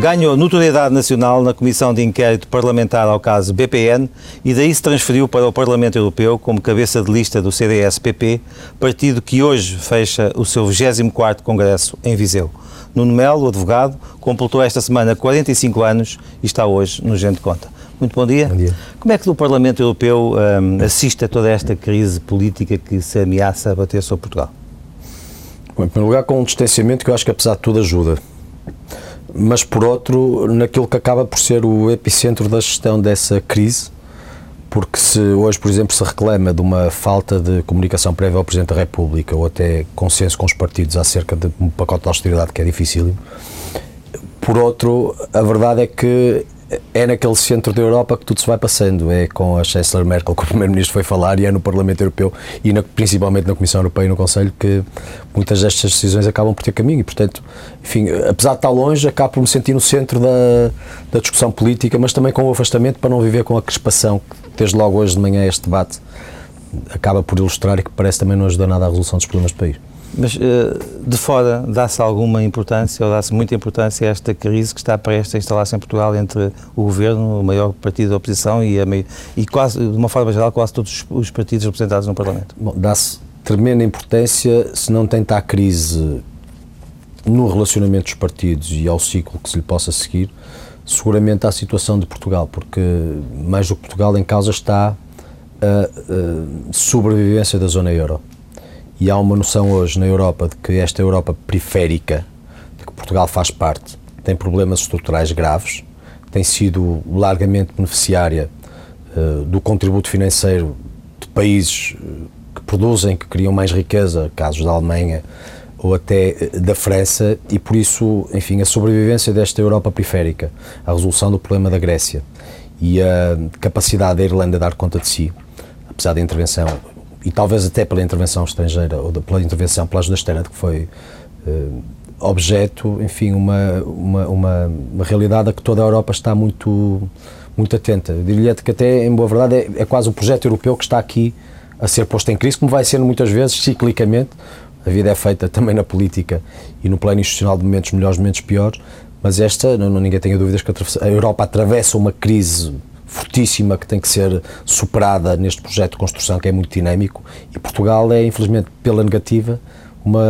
Ganhou notoriedade nacional na Comissão de Inquérito Parlamentar ao caso BPN e daí se transferiu para o Parlamento Europeu como cabeça de lista do CDS-PP, partido que hoje fecha o seu 24º Congresso em Viseu. Nuno Melo, advogado, completou esta semana 45 anos e está hoje no Gente Conta. Muito bom dia. Bom dia. Como é que o Parlamento Europeu um, assiste a toda esta crise política que se ameaça a bater sobre Portugal? Bom, em primeiro lugar, com um distanciamento que eu acho que, apesar de tudo, ajuda. Mas, por outro, naquilo que acaba por ser o epicentro da gestão dessa crise, porque se hoje, por exemplo, se reclama de uma falta de comunicação prévia ao Presidente da República ou até consenso com os partidos acerca de um pacote de austeridade que é difícil, por outro, a verdade é que é naquele centro da Europa que tudo se vai passando. É com a Chancellor Merkel que o Primeiro-Ministro foi falar e é no Parlamento Europeu e na, principalmente na Comissão Europeia e no Conselho que muitas destas decisões acabam por ter caminho. E, portanto, enfim, apesar de estar longe, acabo por me sentir no centro da, da discussão política, mas também com o afastamento para não viver com a crispação que, desde logo hoje de manhã, este debate acaba por ilustrar e que parece também não ajudar nada à resolução dos problemas do país. Mas eh, de fora dá-se alguma importância ou dá-se muita importância a esta crise que está prestes a instalar-se em Portugal entre o governo, o maior partido da oposição e, meio, e quase, de uma forma geral, quase todos os partidos representados no Parlamento? Bom, dá-se tremenda importância se não tentar a crise no relacionamento dos partidos e ao ciclo que se lhe possa seguir, seguramente à situação de Portugal, porque mais do que Portugal em causa está a, a sobrevivência da zona euro e há uma noção hoje na Europa de que esta Europa periférica, de que Portugal faz parte, tem problemas estruturais graves, tem sido largamente beneficiária uh, do contributo financeiro de países eh, que produzem, que criam mais riqueza, casos da Alemanha ou até eh, da França, e por isso, enfim, a sobrevivência desta Europa periférica, a resolução do problema da Grécia e a capacidade da Irlanda dar conta de si, apesar da intervenção e talvez até pela intervenção estrangeira ou pela intervenção pela ajuda externa que foi uh, objeto, enfim, uma, uma, uma, uma, realidade a que toda a Europa está muito, muito atenta. Eu diria que até, em boa verdade, é, é quase o projeto europeu que está aqui a ser posto em crise, como vai sendo muitas vezes, ciclicamente. A vida é feita também na política e no plano institucional de momentos melhores, momentos piores, mas esta, não, ninguém tenha dúvidas que a Europa atravessa uma crise fortíssima que tem que ser superada neste projeto de construção que é muito dinâmico e Portugal é, infelizmente, pela negativa, uma,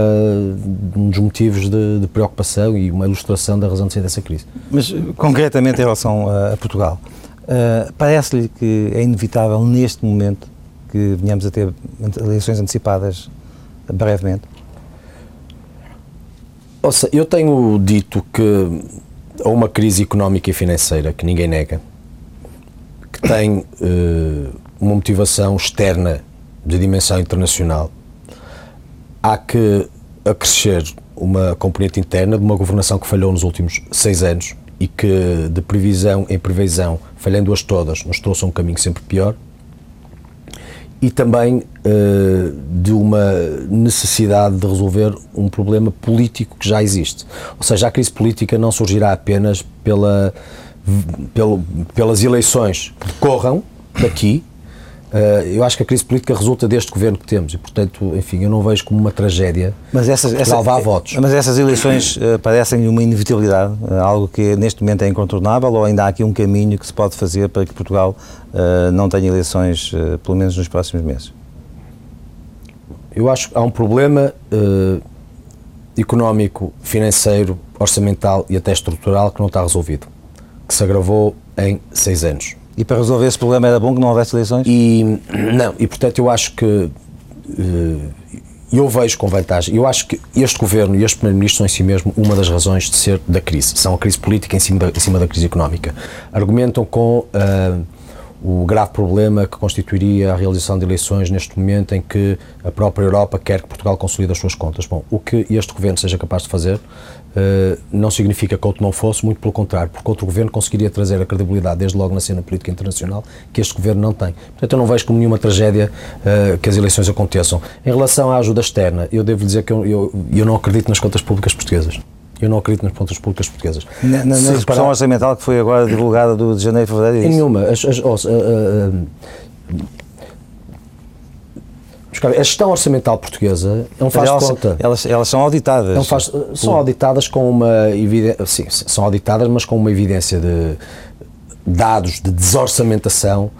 um dos motivos de, de, preocupação e uma ilustração da razão de ser dessa crise. Mas, concretamente, em relação a, a Portugal, uh, parece-lhe que é inevitável, neste momento, que venhamos a ter eleições antecipadas brevemente? Ouça, eu tenho dito que há uma crise económica e financeira que ninguém nega, que tem uh, uma motivação externa de dimensão internacional, há que acrescer uma componente interna de uma governação que falhou nos últimos seis anos e que, de previsão em previsão, falhando-as todas, nos trouxe a um caminho sempre pior, e também uh, de uma necessidade de resolver um problema político que já existe. Ou seja, a crise política não surgirá apenas pela pelo, pelas eleições que decorram daqui, uh, eu acho que a crise política resulta deste governo que temos e, portanto, enfim, eu não vejo como uma tragédia mas essas, essa, vá votos. Mas essas eleições uh, parecem uma inevitabilidade, uh, algo que neste momento é incontornável ou ainda há aqui um caminho que se pode fazer para que Portugal não tenha eleições, pelo menos nos próximos meses? Eu acho que há um problema económico, financeiro, orçamental e até estrutural que não está resolvido que se agravou em seis anos. E para resolver esse problema era bom que não houvesse eleições? E, não, e portanto eu acho que uh, eu vejo com vantagem, eu acho que este governo e este primeiro-ministro são em si mesmo uma das razões de ser da crise, são a crise política em cima da, em cima da crise económica. Argumentam com uh, o grave problema que constituiria a realização de eleições neste momento em que a própria Europa quer que Portugal consolide as suas contas. Bom, o que este governo seja capaz de fazer não significa que outro não fosse, muito pelo contrário, porque outro governo conseguiria trazer a credibilidade desde logo na cena política internacional que este governo não tem. Portanto, eu não vejo como nenhuma tragédia uh, que as eleições aconteçam. Em relação à ajuda externa, eu devo dizer que eu, eu, eu não acredito nas contas públicas portuguesas. Eu não acredito nas contas públicas portuguesas. Na, na, na discussão orçamental que foi agora divulgada do, de janeiro e fevereiro? É em nenhuma. As, as, uh, a gestão orçamental portuguesa é um faz elas, conta. Elas, elas são auditadas. É um faz, são auditadas com uma evidência. Sim, são auditadas, mas com uma evidência de dados de desorçamentação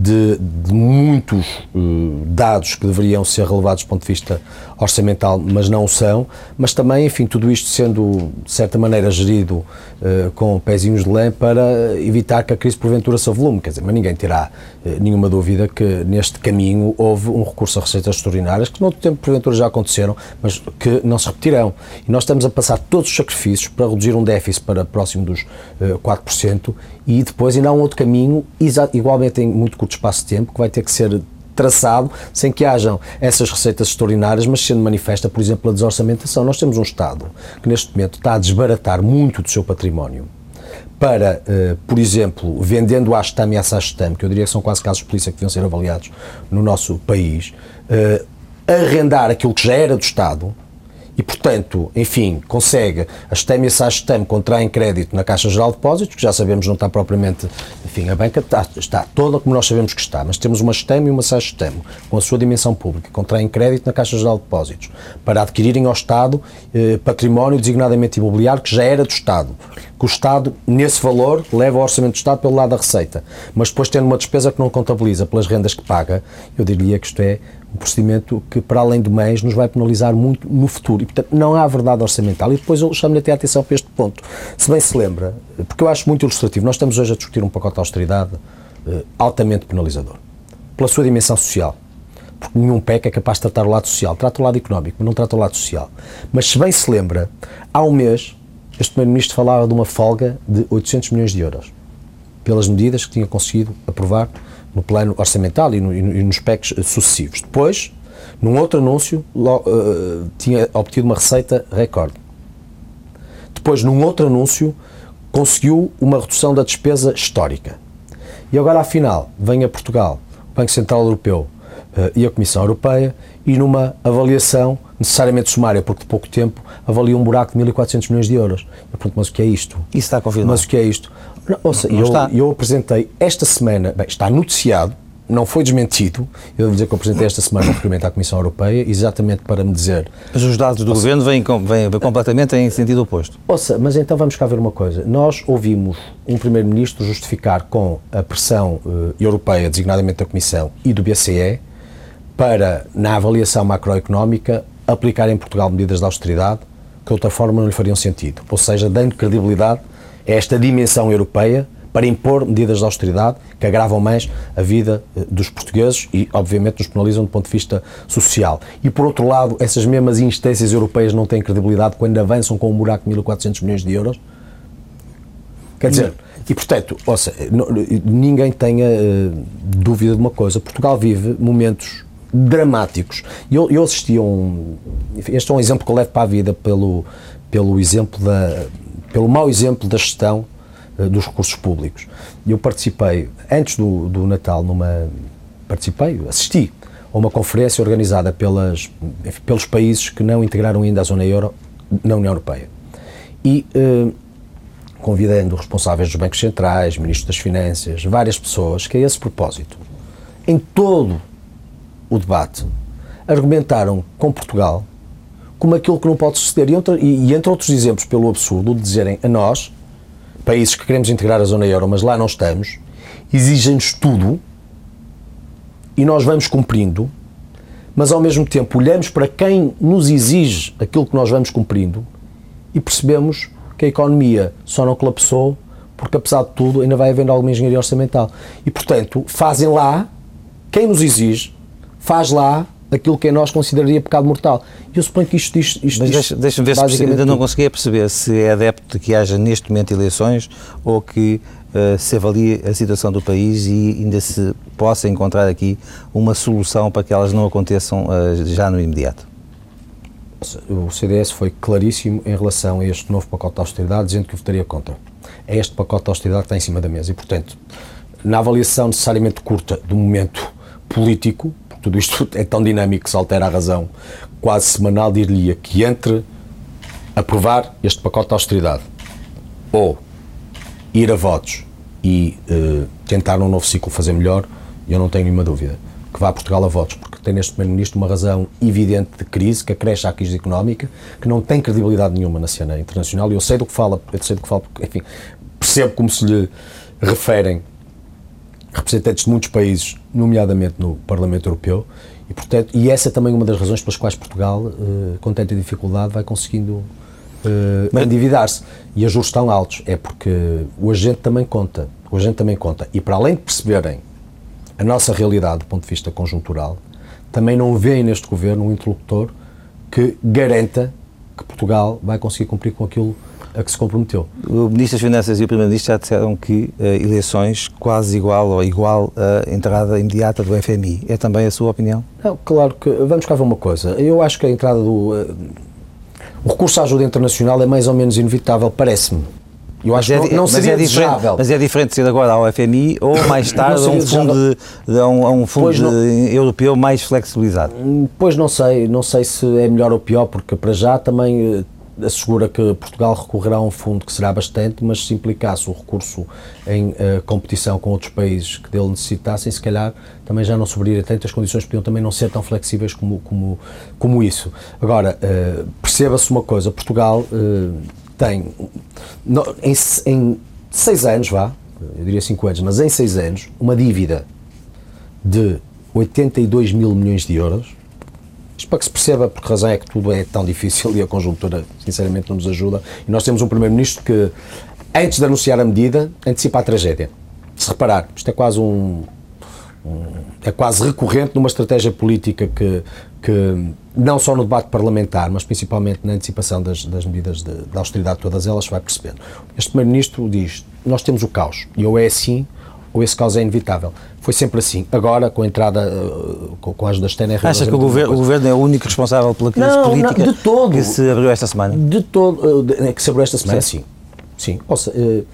de, de muitos uh, dados que deveriam ser relevados do ponto de vista orçamental, mas não são, mas também, enfim, tudo isto sendo, de certa maneira, gerido uh, com pezinhos de lã para evitar que a crise porventura se avolume, quer dizer, mas ninguém terá uh, nenhuma dúvida que neste caminho houve um recurso a receitas extraordinárias que no outro tempo porventura já aconteceram, mas que não se repetirão. E nós estamos a passar todos os sacrifícios para reduzir um déficit para próximo dos uh, 4% e depois ainda há um outro caminho, igualmente em muito curto espaço de tempo, que vai ter que ser traçado sem que hajam essas receitas extraordinárias, mas sendo manifesta, por exemplo, a desorçamentação. Nós temos um Estado que neste momento está a desbaratar muito do seu património para, uh, por exemplo, vendendo a Astam e a Sastam, que eu diria que são quase casos de polícia que deviam ser avaliados no nosso país, uh, arrendar aquilo que já era do Estado, e, portanto, enfim, consegue, a STEM e a SASTEM contraem crédito na Caixa Geral de Depósitos, que já sabemos não está propriamente, enfim, a banca está, está toda como nós sabemos que está, mas temos uma STEM e uma SASTEM, com a sua dimensão pública, contraem crédito na Caixa Geral de Depósitos, para adquirirem ao Estado eh, património designadamente imobiliário que já era do Estado que o Estado, nesse valor, leva o orçamento do Estado pelo lado da receita. Mas depois, tendo uma despesa que não contabiliza pelas rendas que paga, eu diria que isto é um procedimento que, para além do mês, nos vai penalizar muito no futuro. E, portanto, não há verdade orçamental. E depois eu chamo-lhe até a atenção para este ponto. Se bem se lembra, porque eu acho muito ilustrativo, nós estamos hoje a discutir um pacote de austeridade eh, altamente penalizador, pela sua dimensão social. Porque nenhum PEC é capaz de tratar o lado social. Trata o lado económico, mas não trata o lado social. Mas se bem se lembra, há um mês, este Primeiro-Ministro falava de uma folga de 800 milhões de euros, pelas medidas que tinha conseguido aprovar no plano orçamental e, no, e nos PECs sucessivos. Depois, num outro anúncio, uh, tinha obtido uma receita recorde. Depois, num outro anúncio, conseguiu uma redução da despesa histórica. E agora, afinal, vem a Portugal, o Banco Central Europeu uh, e a Comissão Europeia e numa avaliação necessariamente sumária, porque de pouco tempo avalia um buraco de 1.400 milhões de euros. Eu pergunto, mas o que é isto? Isso está confirmado. Mas o que é isto? Não, ouça, não, não eu, está. eu apresentei esta semana, bem, está noticiado, não foi desmentido. Eu devo dizer que eu apresentei esta semana um requerimento à Comissão Europeia, exatamente para me dizer. Mas os dados do ouça, governo vêm, vêm, completamente em sentido oposto. Ouça, mas então vamos cá ver uma coisa. Nós ouvimos um Primeiro-Ministro justificar com a pressão uh, europeia, designadamente da Comissão e do BCE, para, na avaliação macroeconómica, aplicar em Portugal medidas de austeridade que de outra forma não lhe fariam sentido. Ou seja, dando credibilidade esta dimensão europeia para impor medidas de austeridade que agravam mais a vida eh, dos portugueses e, obviamente, nos penalizam do ponto de vista social. E, por outro lado, essas mesmas instâncias europeias não têm credibilidade quando avançam com um buraco de 1.400 milhões de euros? Quer dizer, e portanto, ouça, ninguém tenha uh, dúvida de uma coisa: Portugal vive momentos dramáticos. Eu, eu assisti a um. Este é um exemplo que eu levo para a vida pelo, pelo exemplo da pelo mau exemplo da gestão uh, dos recursos públicos. Eu participei, antes do, do Natal, numa. Participei, assisti a uma conferência organizada pelas, pelos países que não integraram ainda a zona euro na União Europeia. E. Uh, convidando responsáveis dos bancos centrais, ministros das Finanças, várias pessoas, que a esse propósito, em todo o debate, argumentaram com Portugal como aquilo que não pode suceder. E, e, entre outros exemplos, pelo absurdo de dizerem a nós, países que queremos integrar a zona euro, mas lá não estamos, exigem-nos tudo e nós vamos cumprindo, mas ao mesmo tempo olhamos para quem nos exige aquilo que nós vamos cumprindo e percebemos que a economia só não colapsou porque, apesar de tudo, ainda vai havendo alguma engenharia orçamental. E, portanto, fazem lá quem nos exige, faz lá aquilo que nós consideraria pecado mortal. E eu suponho que isto diz. Isto Mas deixa-me deixa ver se ainda não consegui perceber se é adepto de que haja neste momento eleições ou que uh, se avalie a situação do país e ainda se possa encontrar aqui uma solução para que elas não aconteçam uh, já no imediato. O CDS foi claríssimo em relação a este novo pacote de austeridade, dizendo que votaria contra. É este pacote de austeridade que está em cima da mesa e, portanto, na avaliação necessariamente curta do momento político, tudo isto é tão dinâmico que se altera a razão. Quase semanal, dir-lhe que entre aprovar este pacote de austeridade ou ir a votos e uh, tentar num novo ciclo fazer melhor, eu não tenho nenhuma dúvida que vá a Portugal a votos, porque tem neste Primeiro-Ministro uma razão evidente de crise, que acresce à crise económica, que não tem credibilidade nenhuma na cena internacional, e eu sei do que fala, eu sei do que fala, porque, enfim, percebo como se lhe referem representantes de muitos países, nomeadamente no Parlamento Europeu, e, portanto, e essa é também uma das razões pelas quais Portugal, uh, com tanta dificuldade, vai conseguindo uh, endividar-se. E os juros estão altos. É porque o agente também conta. O agente também conta. E para além de perceberem a nossa realidade do ponto de vista conjuntural, também não veem neste governo um interlocutor que garanta que Portugal vai conseguir cumprir com aquilo a que se comprometeu. O Ministro das Finanças e o Primeiro-Ministro já disseram que uh, eleições quase igual ou igual à entrada imediata do FMI. É também a sua opinião? Não, claro que. Vamos cá ver uma coisa. Eu acho que a entrada do. Uh, o recurso à ajuda internacional é mais ou menos inevitável, parece-me. Eu acho mas é, que não, não seria mas é desejável. Mas é diferente ser agora ao FMI ou mais tarde a um fundo, de, a um, a um fundo de, europeu mais flexibilizado? Hum, pois não sei, não sei se é melhor ou pior, porque para já também eh, assegura que Portugal recorrerá a um fundo que será bastante, mas se implicasse o recurso em uh, competição com outros países que dele necessitassem, se calhar também já não sobraria tanto, as condições podiam também não ser tão flexíveis como, como, como isso. Agora, uh, perceba-se uma coisa, Portugal uh, tem, no, em, em seis anos, vá, eu diria cinco anos, mas em seis anos, uma dívida de 82 mil milhões de euros, isto para que se perceba por que razão é que tudo é tão difícil e a conjuntura, sinceramente, não nos ajuda. E nós temos um Primeiro-Ministro que, antes de anunciar a medida, antecipa a tragédia. Se reparar, isto é quase um, um é quase recorrente numa estratégia política que, que, não só no debate parlamentar, mas principalmente na antecipação das, das medidas de, de austeridade, todas elas, se vai percebendo. Este Primeiro-Ministro diz: Nós temos o caos, e ou é assim, ou esse caos é inevitável. Foi sempre assim. Agora, com a entrada, uh, com a ajuda externa... É Acha que o governo, o governo é o único responsável pela crise não, política não, de todo, que se abriu esta semana? De todo, é que se abriu esta semana, sim. Sim. sim. Ouça, uh,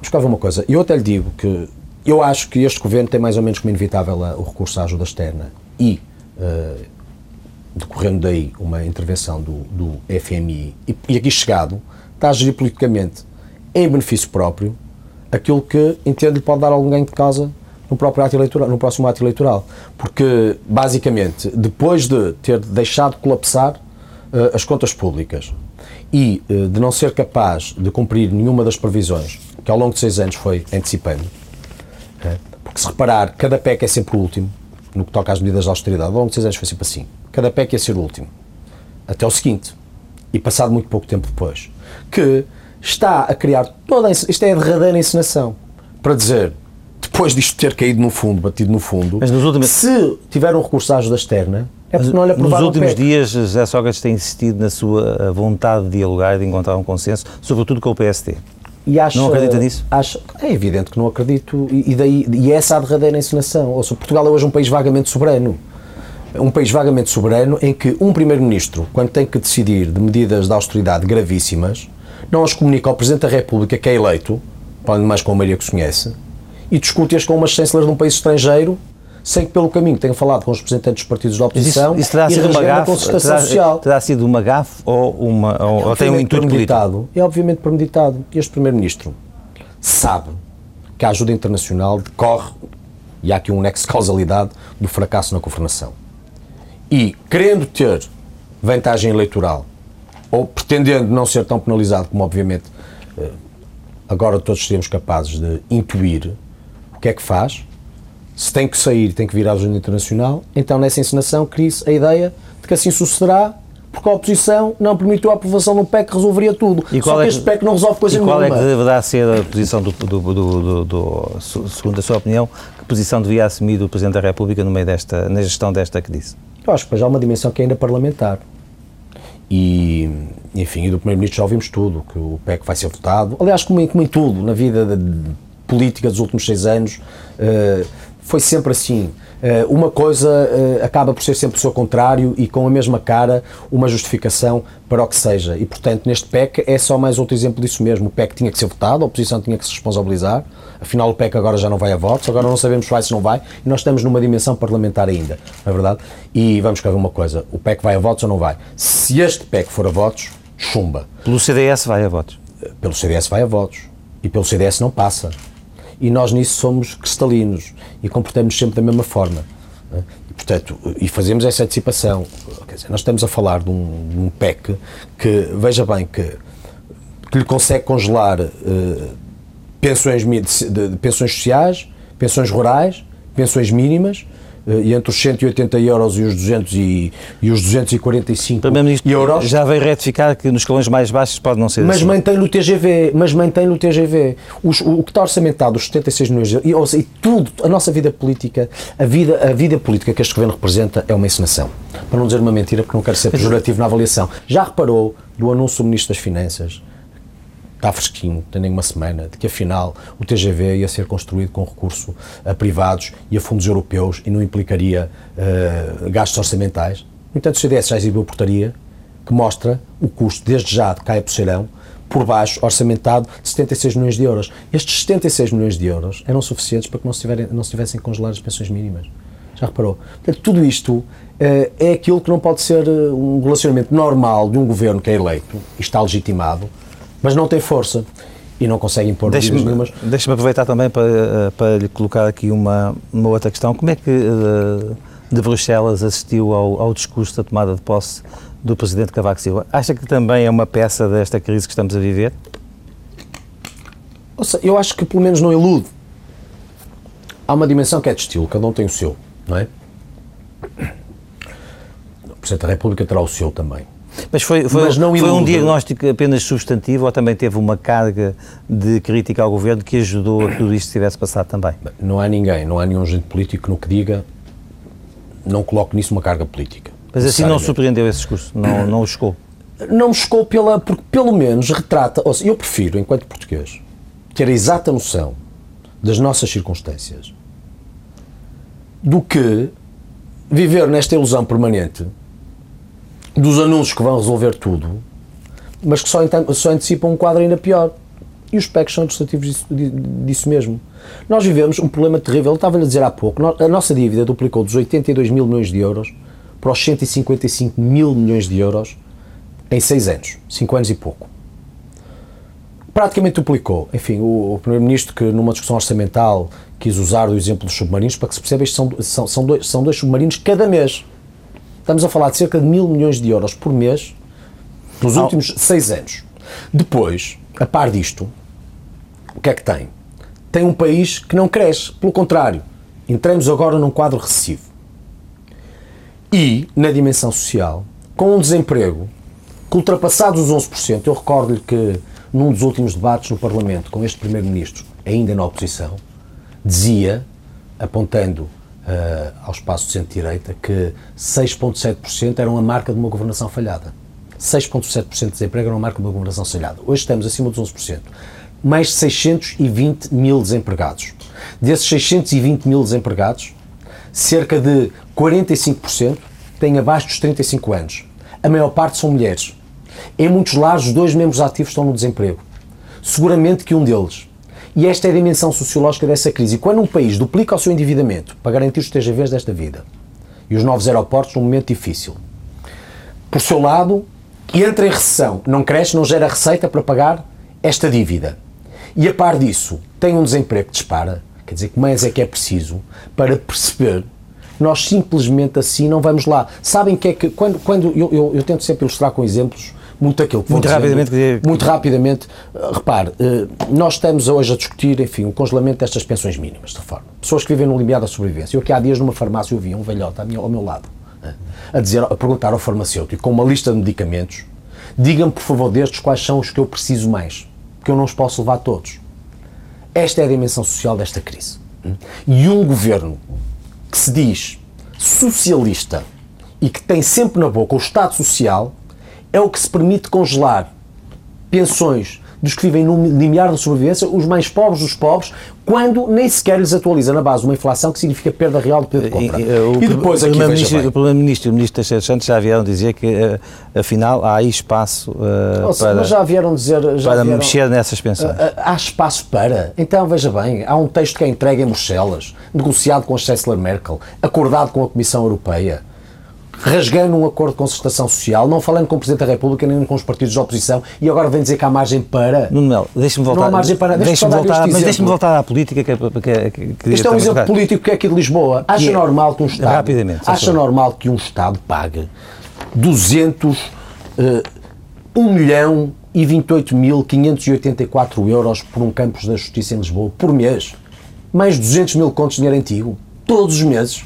buscava uma coisa. Eu até lhe digo que eu acho que este governo tem mais ou menos como inevitável o recurso à ajuda externa e, decorrendo daí uma intervenção do, do FMI, e, e aqui chegado, está a gerir politicamente em benefício próprio aquilo que entende pode dar algum ganho de causa no próprio ato eleitoral, no próximo ato eleitoral. Porque, basicamente, depois de ter deixado colapsar uh, as contas públicas e uh, de não ser capaz de cumprir nenhuma das previsões que ao longo de seis anos foi antecipando, uh, porque se reparar, cada PEC é sempre o último, no que toca às medidas de austeridade, ao longo de seis anos foi sempre assim. Cada PEC ia ser o último. Até o seguinte. E passado muito pouco tempo depois. Que está a criar toda a, isto é a derradeira encenação para dizer depois disto ter caído no fundo, batido no fundo, mas nos últimos... se tiver um recurso à ajuda externa, é porque não lhe Nos últimos dias, José Sócrates tem insistido na sua vontade de dialogar e de encontrar um consenso, sobretudo com o PST. E acha, não acredita nisso? Acha, é evidente que não acredito, e, daí, e essa é a derradeira encenação. Ou seja, Portugal é hoje um país vagamente soberano. Um país vagamente soberano em que um Primeiro-Ministro, quando tem que decidir de medidas de austeridade gravíssimas, não as comunica ao Presidente da República, que é eleito, pode mais com a Maria que se conhece, e discute-as com umas chancelers de um país estrangeiro sem que pelo caminho tenha falado com os representantes dos partidos da oposição isso, isso terá e sido uma gafe, terá, social. Terá sido uma gafe ou, uma, ou, é ou tem um intuito premeditado, político? É obviamente premeditado. Este Primeiro-Ministro sabe que a ajuda internacional decorre, e há aqui um nexo de causalidade, do fracasso na governação. E, querendo ter vantagem eleitoral, ou pretendendo não ser tão penalizado como, obviamente, eh, agora todos seremos capazes de intuir, o que é que faz? Se tem que sair, tem que vir à ajuda internacional, então nessa encenação cria-se a ideia de que assim sucederá, porque a oposição não permitiu a aprovação de um PEC que resolveria tudo. E Só que, é este PEC não resolve coisa e nenhuma. qual é que deverá ser a posição, do, do, do, do, segundo a sua opinião, que posição devia assumir o Presidente da República no meio desta, na gestão desta crise? Eu acho que já há uma dimensão que é ainda parlamentar. E, enfim, e do Primeiro-Ministro já ouvimos tudo, que o PEC vai ser votado. Aliás, como em, como em tudo, na vida de, de política dos últimos seis anos, uh, foi sempre assim. Uh, uma coisa uh, acaba por ser sempre o seu contrário e com a mesma cara uma justificação para o que seja. E, portanto, neste PEC é só mais outro exemplo disso mesmo. O PEC tinha que ser votado, a oposição tinha que se responsabilizar. Afinal, o PEC agora já não vai a votos, agora não sabemos se vai se não vai, e nós estamos numa dimensão parlamentar ainda, não é verdade? E vamos cá ver uma coisa: o PEC vai a votos ou não vai? Se este PEC for a votos, chumba. Pelo CDS vai a votos? Pelo CDS vai a votos. E pelo CDS não passa e nós nisso somos cristalinos e comportamos sempre da mesma forma. E, portanto, e fazemos essa antecipação. Quer dizer, nós estamos a falar de um, de um PEC que, veja bem, que, que lhe consegue congelar uh, pensões, de, de, pensões sociais, pensões rurais, pensões mínimas, eh, e entre os 180 euros e os, 200 e, e os 245 euros. Já veio retificar que nos escalões mais baixos pode não ser mas assim. Mantém no TGV, mas mantém no TGV. Os, o, o, que está orçamentado, os 76 milhões de euros, e, e, tudo, a nossa vida política, a vida, a vida política que este governo representa é uma encenação. Para não dizer uma mentira, porque não quero ser pejorativo na avaliação. Já reparou do anúncio do Ministro das Finanças está fresquinho, tem nem uma semana, de que afinal o TGV ia ser construído com recurso a privados e a fundos europeus e não implicaria uh, gastos orçamentais. No entanto, o CDS já exibiu portaria que mostra o custo, desde já, de Caia Poceirão, por baixo, orçamentado, de 76 milhões de euros. Estes 76 milhões de euros eram suficientes para que não se, tiverem, não se tivessem congelar as pensões mínimas. Já reparou? Portanto, tudo isto uh, é aquilo que não pode ser um relacionamento normal de um governo que é eleito e está legitimado mas não tem força e não consegue impor medidas nenhumas. Deixa-me aproveitar também para, eh, para lhe colocar aqui uma, uma outra questão. Como é que de, eh, de Bruxelas assistiu ao, ao discurso da tomada de posse do Presidente Cavaco Silva? Acha que também é uma peça desta crise que estamos a viver? Seja, eu acho que pelo menos não ilude. Há uma dimensão que é de estilo, cada um tem o seu, não é? O Presidente da República terá o seu também. Mas foi, foi, Mas foi um diagnóstico apenas substantivo ou também teve uma carga de crítica ao governo que ajudou a que tudo isto tivesse passado também? Não há ninguém, não há nenhum agente político no que diga, não coloque nisso uma carga política. Mas assim não surpreendeu esse discurso? Não, não o chocou? Não me chocou pela, porque pelo menos retrata, ou seja, eu prefiro, enquanto português, ter a exata noção das nossas circunstâncias do que viver nesta ilusão permanente dos anúncios que vão resolver tudo, mas que só, só antecipam um quadro ainda pior. E os PECs são ilustrativos disso, disso, mesmo. Nós vivemos um problema terrível. Eu estava a dizer há pouco, a nossa dívida duplicou dos 82 mil milhões de euros para os 155 mil milhões de euros em seis anos, cinco anos e pouco. Praticamente duplicou. Enfim, o, o Primeiro-Ministro, que numa discussão orçamental quis usar o exemplo dos submarinos, para que se perceba, isto são, são, são, dois, são dois submarinos cada mês. Estamos a falar de cerca de mil milhões de euros por mês nos últimos seis anos. Depois, a par disto, o que é que tem? Tem um país que não cresce, pelo contrário, entramos agora num quadro recessivo. E, na dimensão social, com um desemprego que ultrapassados os 11%, eu recordo-lhe que num dos últimos debates no Parlamento com este Primeiro-Ministro, ainda na oposição, dizia, apontando ao espaço de centro-direita que 6,7% eram a marca de uma governação falhada. 6,7% de desemprego era uma marca de uma governação falhada. Hoje estamos acima dos 11%. Mais de 620 mil desempregados. Desses 620 mil desempregados, cerca de 45% têm abaixo dos 35 anos. A maior parte são mulheres. Em muitos lares, os dois membros ativos estão no desemprego. Seguramente que um deles e esta é a dimensão sociológica dessa crise. E quando um país duplica o seu endividamento para garantir os TGVs desta vida e os novos aeroportos num momento difícil, por seu lado, entra em recessão, não cresce, não gera receita para pagar esta dívida. E a par disso, tem um desemprego que dispara, quer dizer, que mais é que é preciso para perceber nós simplesmente assim não vamos lá. Sabem que é que, quando, quando eu, eu, eu tento sempre ilustrar com exemplos, muito aquilo que Muito dizendo, rapidamente. Muito rapidamente. Eh, repare, eh, nós estamos hoje a discutir, enfim, o congelamento destas pensões mínimas, de forma. Pessoas que vivem no limiar da sobrevivência. Eu aqui há dias numa farmácia eu vi um velhote ao meu lado, eh, a, dizer, a perguntar ao farmacêutico, com uma lista de medicamentos, diga-me, por favor, destes quais são os que eu preciso mais, que eu não os posso levar todos. Esta é a dimensão social desta crise. E um governo que se diz socialista e que tem sempre na boca o Estado Social é o que se permite congelar pensões dos que vivem no limiar da sobrevivência, os mais pobres dos pobres, quando nem sequer lhes atualiza na base uma inflação que significa perda real de poder de compra. E, e, e depois aqui, o Primeiro-Ministro e o Ministro Teixeira Santos já vieram dizer que, uh, afinal, há aí espaço uh, para, mas já vieram dizer, já para vieram, mexer nessas pensões. Uh, há espaço para. Então, veja bem, há um texto que é entregue em Bruxelas, negociado com a Chancellor Merkel, acordado com a Comissão Europeia, rasgando um acordo de concertação social, não falando com o Presidente da República nem com os partidos de oposição e agora vem dizer que há margem para. Nuno Melo, deixa-me voltar. Não há margem para. Deixa voltar, mas deixa-me voltar à política que, que, que, que Isto é um exemplo político que é aqui de Lisboa. Acha é, normal que um Estado. Rapidamente. Acha normal que um Estado pague 200. Uh, 1 milhão e 28.584 euros por um campus da Justiça em Lisboa por mês. Mais 200 mil contos de dinheiro antigo. Todos os meses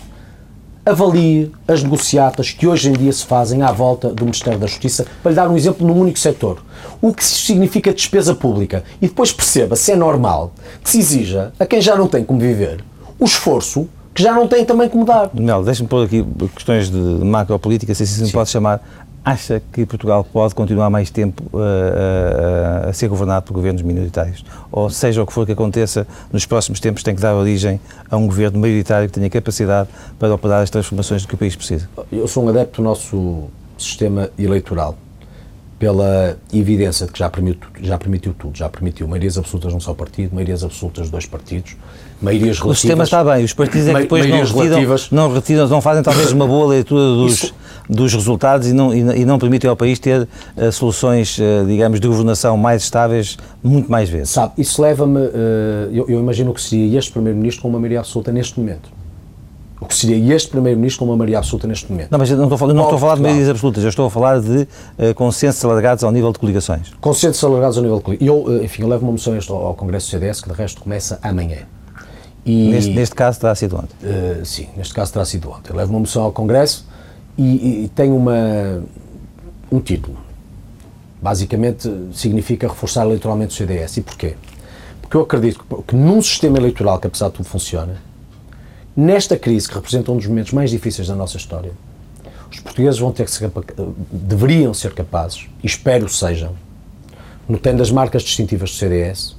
avalie as negociatas que hoje em dia se fazem à volta do Ministério da Justiça, para lhe dar um exemplo num único setor. O que significa despesa pública. E depois perceba se é normal que se exija a quem já não tem como viver o esforço que já não tem também como dar. Mel, deixa-me pôr aqui questões de macropolítica, se assim se pode chamar. Acha que Portugal pode continuar mais tempo uh, uh, a ser governado por governos minoritários? Ou seja o que for que aconteça, nos próximos tempos tem que dar origem a um governo maioritário que tenha capacidade para operar as transformações que o país precisa? Eu sou um adepto do nosso sistema eleitoral pela evidência de que já permitiu, já permitiu tudo, já permitiu maiorias absolutas num só partido, maiorias absolutas de dois partidos, maiorias relativas... O sistema está bem, os partidos é que depois não retiram, não retiram, não fazem talvez uma boa leitura dos, Isso... dos resultados e não, e, não permitem ao país ter uh, soluções, uh, digamos, de governação mais estáveis muito mais vezes. Sabe, isso leva-me, uh, eu, eu imagino que seria este Primeiro-Ministro com uma maioria absoluta neste momento o que seria este Primeiro-Ministro com uma maioria absoluta neste momento. Não, mas eu não estou, não estou a falar de maiorias absolutas, eu estou a falar de uh, consensos alargados ao nível de coligações. Consensos alargados ao nível de coligações. Eu, uh, enfim, eu levo uma moção ao, ao Congresso do CDS, que de resto começa amanhã. E, neste, neste, caso terá sido ontem? Uh, sim, neste caso terá sido ontem. Eu levo uma moção ao Congresso e, e tem uma, um título. Basicamente significa reforçar eleitoralmente o CDS. E porquê? Porque eu acredito que, que num sistema eleitoral que apesar de tudo funciona, Nesta crise, que representa um dos momentos mais difíceis da nossa história, os portugueses vão ter que ser, deveriam ser capazes, e espero sejam, notando as marcas distintivas do CDS,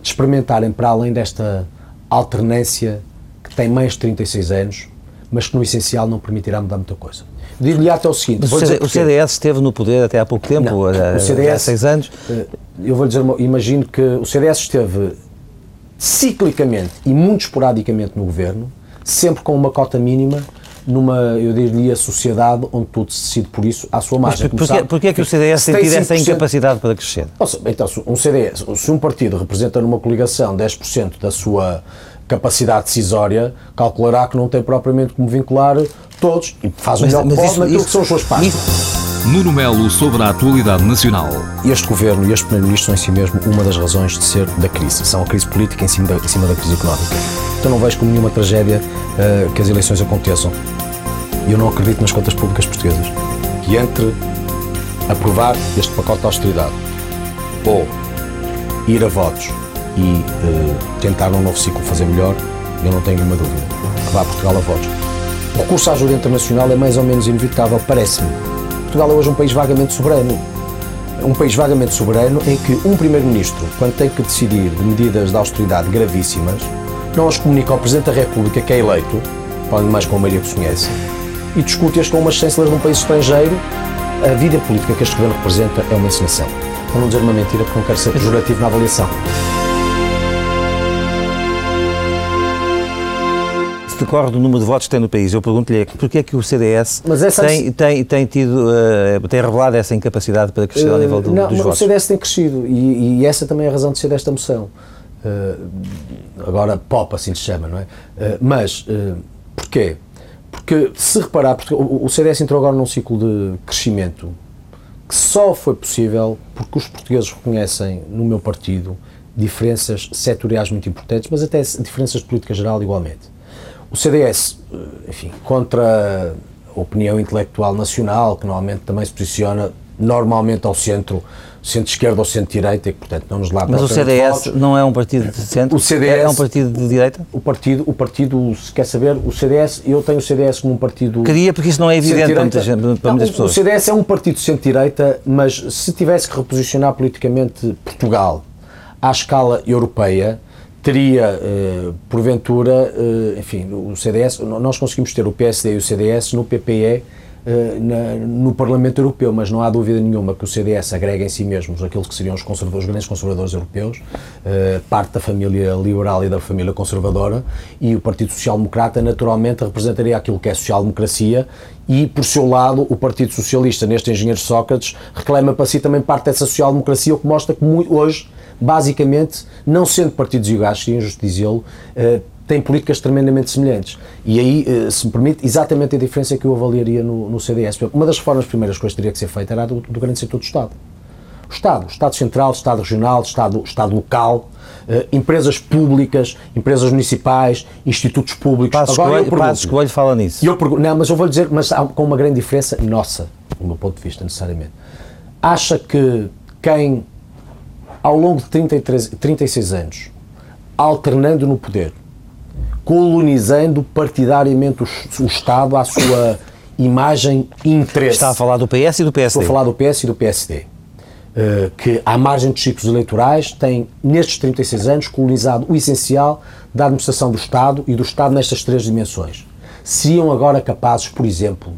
de experimentarem para além desta alternância que tem mais de 36 anos, mas que no essencial não permitirá mudar muita coisa. Digo-lhe até o seguinte: o, CDS esteve no poder até há pouco tempo, não, há, o CDS, há seis anos. Eh, eu vou lhe dizer, imagino que o CDS esteve ciclicamente e muito esporadicamente no governo, sempre com uma cota mínima numa, eu diria, sociedade onde tudo se decide por isso à sua margem. Mas porquê, porquê é que o CDS tem tido essa incapacidade para crescer? Seja, então, um CDS, se um partido representa numa coligação 10% da sua capacidade decisória, calculará que não tem propriamente como vincular todos e faz o melhor que pode naquilo isso, que são as suas partes. Nuno Melo sobre a atualidade nacional. Este governo e este primeiro-ministro são em si mesmo uma das razões de ser da crise. São a crise política em cima da, em cima da crise económica. Então não vejo como nenhuma tragédia uh, que as eleições aconteçam. E eu não acredito nas contas públicas portuguesas. Que entre aprovar este pacote de austeridade ou ir a votos e uh, tentar num novo ciclo fazer melhor, eu não tenho nenhuma dúvida que vá Portugal a votos. O recurso à ajuda internacional é mais ou menos inevitável, parece-me. Portugal é hoje um país vagamente soberano. Um país vagamente soberano em que um Primeiro-Ministro, quando tem que decidir de medidas de austeridade gravíssimas, não as comunica ao Presidente da República, que é eleito, falando mais com a maioria que se conhece, e discute-as com umas chancelas de um país estrangeiro. A vida política que este governo representa é uma encenação. Para não dizer uma mentira, porque não quero ser pejorativo na avaliação. Se decorre do número de votos que tem no país. Eu pergunto-lhe porquê é que o CDS tem, tem, tem, tido, uh, tem revelado essa incapacidade para crescer ao nível do, não, dos votos? O CDS tem crescido e, e, essa também é a razão de ser desta moção. Uh, agora, POP, assim se chama, não é? Uh, mas, uh, porquê? Porque, se reparar, porque o, o CDS entrou agora num ciclo de crescimento que só foi possível porque os portugueses reconhecem no meu partido diferenças setoriais muito importantes, mas até diferenças de política geral igualmente. O CDS, enfim, contra a opinião intelectual nacional, que normalmente também se posiciona normalmente ao centro centro-esquerda ou centro-direita e que, portanto, não nos lá Mas o CDS não é um partido de centro? O CDS é um partido de direita? O partido, o partido, se quer saber, o CDS, eu tenho o CDS como um partido... Queria, porque isso não é evidente para, muita gente, para não, muitas pessoas. O CDS é um partido de centro-direita, mas se tivesse que reposicionar politicamente Portugal à escala europeia, teria, eh, porventura, eh, enfim, o CDS, nós conseguimos ter o PSD e o CDS no PPE uh, na, no Parlamento Europeu, mas não há dúvida nenhuma que o CDS agrega em si mesmos aqueles que seriam os, conservadores, os grandes conservadores europeus, uh, parte da família liberal e da família conservadora, e o Partido Social Democrata naturalmente representaria aquilo que é social-democracia e, por seu lado, o Partido Socialista, neste Engenheiro Sócrates, reclama para si também parte dessa social-democracia, o que mostra que muito, hoje, basicamente, não sendo partidos iguais, é injusto dizê-lo, uh, têm políticas tremendamente semelhantes. E aí, uh, se me permite, exatamente a diferença que eu avaliaria no, no CDS. Uma das reformas primeiras coisas que teria que ser feita era do, do grande setor do Estado. O Estado, Estado Central, Estado Regional, Estado, Estado Local, uh, empresas públicas, empresas municipais, institutos públicos. Passos Agora, Coelho, Passos Coelho fala nisso. Eu pergunto, não, mas eu vou dizer, mas há, com uma grande diferença nossa, do meu ponto de vista, necessariamente. Acha que quem, ao longo de 33, 36 anos, alternando no poder, colonizando partidariamente o, o Estado à sua imagem e interesse. Está a falar do PS e do PSD? Estou a falar do PS e do PSD. Eh, que, à margem dos ciclos eleitorais, tem, nestes 36 anos, colonizado o essencial da administração do Estado e do Estado nestas três dimensões. Seriam agora capazes, por exemplo,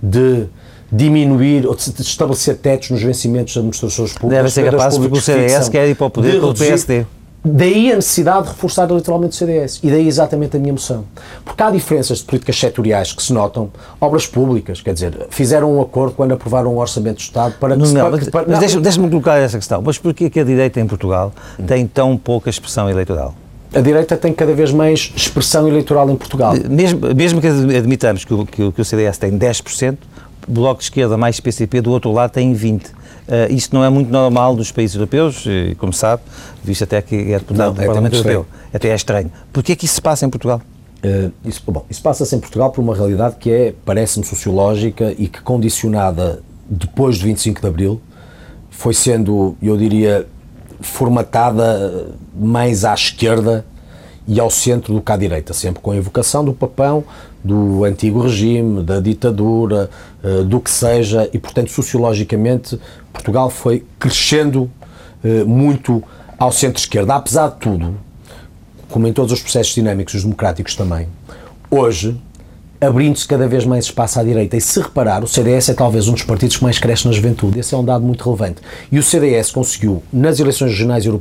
de diminuir ou de estabelecer tetos nos vencimentos das administrações públicas? Deve ser capazes porque o CDS quer ir para o poder pelo PSD. Daí a necessidade de reforçar eleitoralmente o CDS. E daí exatamente a minha moção. Porque há diferenças de políticas setoriais que se notam. Obras públicas, quer dizer, fizeram um acordo quando aprovaram um orçamento do Estado para... Não, que não, mas, mas deixa-me deixa colocar essa questão. Mas porquê que a direita em Portugal hum. tem tão pouca expressão eleitoral? a direita tem cada vez mais expressão eleitoral em Portugal. Mesmo, mesmo que admitamos que o, que, que o CDS tem 10%, o Bloco de Esquerda mais PCP do outro lado tem 20%. Uh, isto não é muito normal nos países europeus, e, como sabe, visto até que é deputado do é Parlamento Europeu. Até é estranho. Porquê é que isso se passa em Portugal? Uh, isso, bom, isso passa-se em Portugal por uma realidade que é, parece-me, sociológica e que, condicionada depois de 25 de Abril, foi sendo, eu diria, formatada mais à esquerda e ao centro do que à direita, sempre com a evocação do papão do antigo regime, da ditadura, eh, do que seja, e portanto, sociologicamente, Portugal foi crescendo eh, muito ao centro-esquerda. Apesar de tudo, como em todos os processos dinâmicos, os democráticos também, hoje abrindo-se cada vez mais espaço à direita. E se reparar, o CDS é talvez um dos partidos que mais cresce na juventude. Esse é um dado muito relevante. E o CDS conseguiu, nas eleições regionais, uh,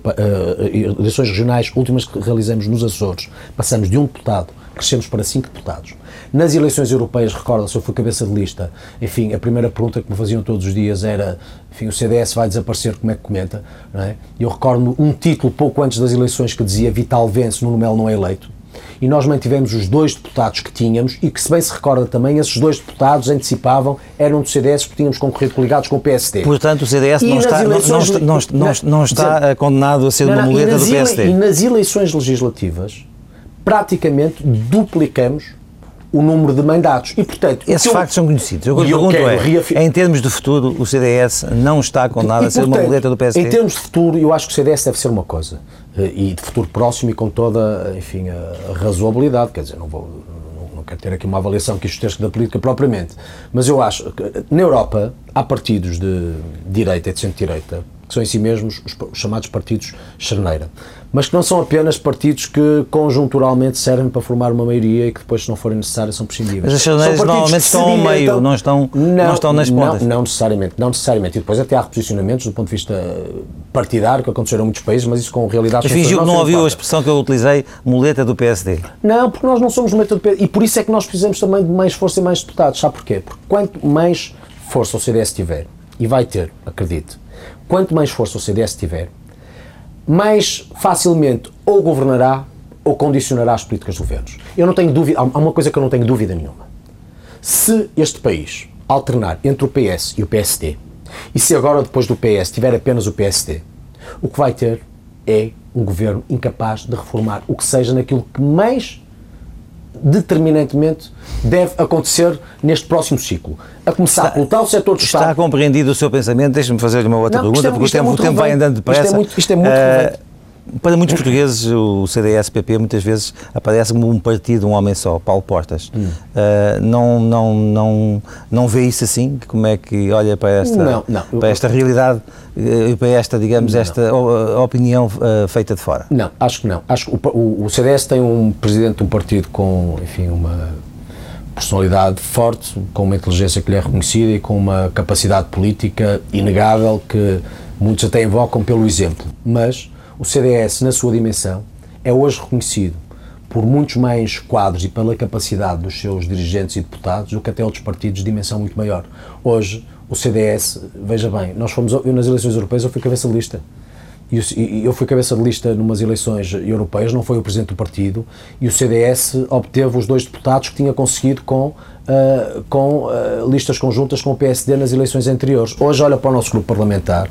eleições regionais últimas que realizamos nos Açores, passamos de um deputado, crescemos para cinco deputados. Nas eleições europeias, recorda-se, eu fui cabeça de lista, enfim, a primeira pergunta que me faziam todos os dias era, enfim, o CDS vai desaparecer, como é que comenta? Não é? Eu recordo-me um título pouco antes das eleições que dizia Vital vence, Nuno Melo não é eleito e nós mantivemos os dois deputados que tínhamos e que, se bem se recorda também, esses dois deputados antecipavam, eram do CDS porque tínhamos concorrido coligados com o PSD. Portanto, o CDS não está, não, não, não, não, está condenado a ser uma muleta do PSD. E nas eleições legislativas, praticamente duplicamos o número de mandatos. E, portanto, Esses factos são conhecidos. Eu, eu pergunto é, reafir... em termos de futuro, o CDS não está condenado e, a ser portanto, uma muleta do PSD? Em termos de futuro, eu acho que o CDS deve ser uma coisa. Eh, e de futuro próximo e com toda, enfim, a razoabilidade, quer dizer, não vou não quero ter aqui uma avaliação que isto da política propriamente, mas eu acho que na Europa há partidos de direita e de centro-direita que são em si mesmos os chamados partidos charneira mas que não são apenas partidos que conjunturalmente servem para formar uma maioria e que depois, se não forem necessárias, são prescindíveis. Mas as charneiras normalmente estão ao meio, não estão, não, não estão nas pontas. Não, não, necessariamente, não necessariamente. E depois até há reposicionamentos do ponto de vista partidário que aconteceram em muitos países, mas isso com realidade... Mas fingiu que não ouviu a expressão que eu utilizei, muleta do PSD. Não, porque nós não somos muleta do PSD. E por isso é que nós precisamos também de mais força e mais deputados. Sabe porquê? Porque quanto mais força o CDS tiver, e vai ter, acredite, quanto mais força o CDS tiver, mais facilmente ou governará ou condicionará as políticas de governos. Eu não tenho dúvida, há uma coisa que eu não tenho dúvida nenhuma. Se este país alternar entre o PS e o PSD, e se agora depois do PS tiver apenas o PSD, o que vai ter é um governo incapaz de reformar o que seja naquilo que mais determinantemente deve acontecer neste próximo ciclo. A começar está, pelo tal setor do está Estado. Está compreendido o seu pensamento? Deixe-me fazer uma outra não, pergunta, é, porque o tempo, é o tempo vai andando depressa. Isto é muito, isto é muito uh, para muitos portugueses, o CDS-PP muitas vezes aparece como um partido, um homem só, Paulo Portas. Hum. Uh, não, não, não, não vê isso assim? Como é que olha para esta, não, não. Para esta realidade eh, e para esta, digamos, não, esta opinião uh, feita de fora? Não, acho que não. Acho que o, o, o CDS tem um presidente de um partido com, enfim, uma personalidade forte, com uma inteligência que lhe é reconhecida e com uma capacidade política inegável que muitos até invocam pelo exemplo. Mas o CDS, na sua dimensão, é hoje reconhecido por muitos mais quadros e pela capacidade dos seus dirigentes e deputados do que até outros partidos de dimensão muito maior. Hoje, o CDS, veja bem, nós fomos, eu nas eleições europeias eu fui cabeça de lista. E eu fui cabeça de lista numas eleições europeias, não foi o presidente do partido, e o CDS obteve os dois deputados que tinha conseguido com, uh, com uh, listas conjuntas com o PSD nas eleições anteriores. Hoje olha para o nosso grupo parlamentar